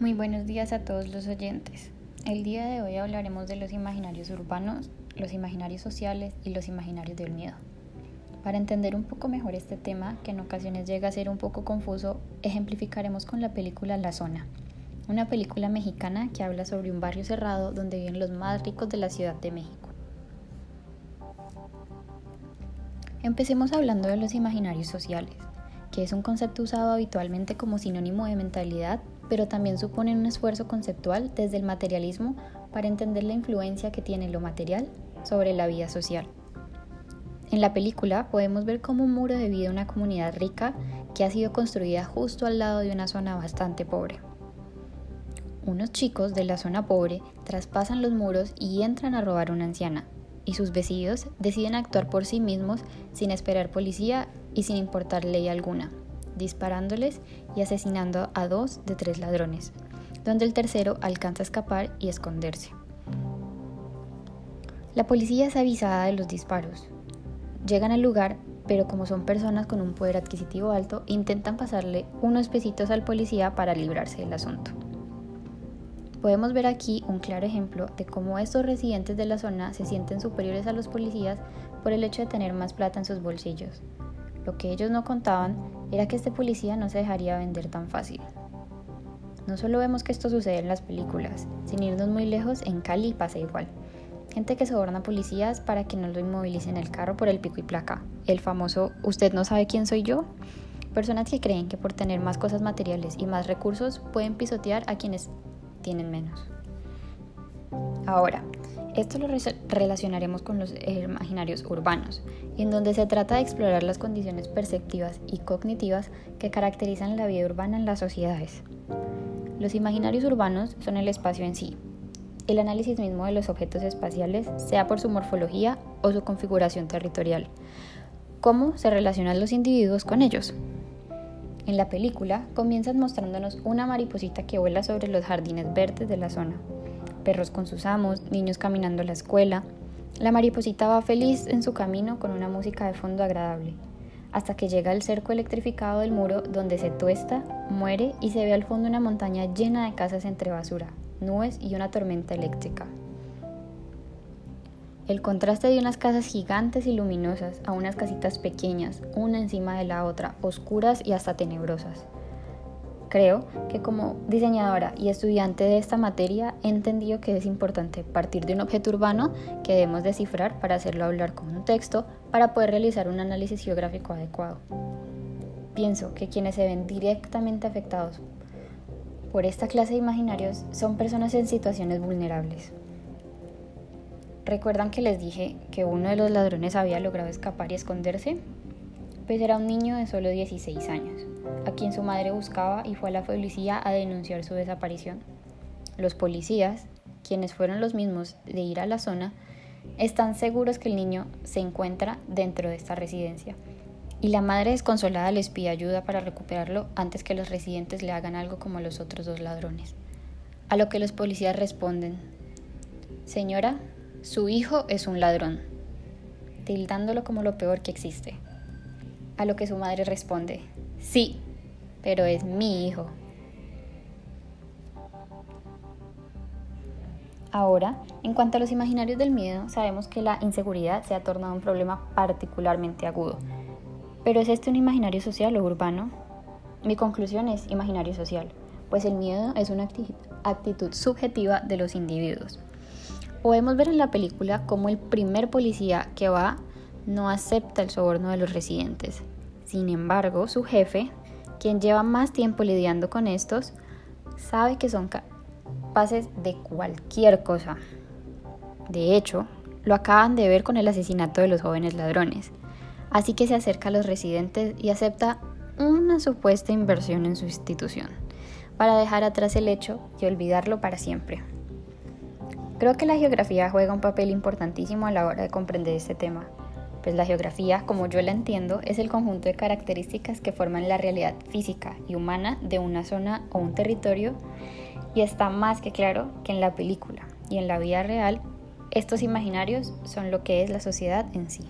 Muy buenos días a todos los oyentes. El día de hoy hablaremos de los imaginarios urbanos, los imaginarios sociales y los imaginarios del miedo. Para entender un poco mejor este tema, que en ocasiones llega a ser un poco confuso, ejemplificaremos con la película La Zona, una película mexicana que habla sobre un barrio cerrado donde viven los más ricos de la Ciudad de México. Empecemos hablando de los imaginarios sociales, que es un concepto usado habitualmente como sinónimo de mentalidad pero también suponen un esfuerzo conceptual desde el materialismo para entender la influencia que tiene lo material sobre la vida social. En la película podemos ver cómo un muro divide una comunidad rica que ha sido construida justo al lado de una zona bastante pobre. Unos chicos de la zona pobre traspasan los muros y entran a robar a una anciana, y sus vecinos deciden actuar por sí mismos sin esperar policía y sin importar ley alguna disparándoles y asesinando a dos de tres ladrones, donde el tercero alcanza a escapar y esconderse. La policía es avisada de los disparos. Llegan al lugar, pero como son personas con un poder adquisitivo alto, intentan pasarle unos pesitos al policía para librarse del asunto. Podemos ver aquí un claro ejemplo de cómo estos residentes de la zona se sienten superiores a los policías por el hecho de tener más plata en sus bolsillos. Lo que ellos no contaban era que este policía no se dejaría vender tan fácil. No solo vemos que esto sucede en las películas, sin irnos muy lejos, en Cali pasa igual. Gente que soborna policías para que no lo inmovilicen el carro por el pico y placa. El famoso ¿usted no sabe quién soy yo? Personas que creen que por tener más cosas materiales y más recursos pueden pisotear a quienes tienen menos. Ahora, esto lo relacionaremos con los imaginarios urbanos, en donde se trata de explorar las condiciones perceptivas y cognitivas que caracterizan la vida urbana en las sociedades. Los imaginarios urbanos son el espacio en sí, el análisis mismo de los objetos espaciales, sea por su morfología o su configuración territorial, cómo se relacionan los individuos con ellos. En la película comienzan mostrándonos una mariposita que vuela sobre los jardines verdes de la zona, perros con sus amos, niños caminando a la escuela. La mariposita va feliz en su camino con una música de fondo agradable, hasta que llega al cerco electrificado del muro donde se tuesta, muere y se ve al fondo una montaña llena de casas entre basura, nubes y una tormenta eléctrica. El contraste de unas casas gigantes y luminosas a unas casitas pequeñas, una encima de la otra, oscuras y hasta tenebrosas. Creo que como diseñadora y estudiante de esta materia he entendido que es importante partir de un objeto urbano que debemos descifrar para hacerlo hablar con un texto para poder realizar un análisis geográfico adecuado. Pienso que quienes se ven directamente afectados por esta clase de imaginarios son personas en situaciones vulnerables. ¿Recuerdan que les dije que uno de los ladrones había logrado escapar y esconderse? Pues era un niño de solo 16 años a quien su madre buscaba y fue a la policía a denunciar su desaparición. Los policías, quienes fueron los mismos de ir a la zona, están seguros que el niño se encuentra dentro de esta residencia y la madre desconsolada les pide ayuda para recuperarlo antes que los residentes le hagan algo como los otros dos ladrones. A lo que los policías responden, Señora, su hijo es un ladrón, tildándolo como lo peor que existe. A lo que su madre responde, Sí, pero es mi hijo. Ahora, en cuanto a los imaginarios del miedo, sabemos que la inseguridad se ha tornado un problema particularmente agudo. ¿Pero es este un imaginario social o urbano? Mi conclusión es imaginario social, pues el miedo es una actitud subjetiva de los individuos. Podemos ver en la película cómo el primer policía que va no acepta el soborno de los residentes. Sin embargo, su jefe quien lleva más tiempo lidiando con estos sabe que son capaces de cualquier cosa. De hecho, lo acaban de ver con el asesinato de los jóvenes ladrones. Así que se acerca a los residentes y acepta una supuesta inversión en su institución, para dejar atrás el hecho y olvidarlo para siempre. Creo que la geografía juega un papel importantísimo a la hora de comprender este tema, pues la geografía, como yo la entiendo, es el conjunto de características que forman la realidad física y humana de una zona o un territorio y está más que claro que en la película y en la vida real estos imaginarios son lo que es la sociedad en sí.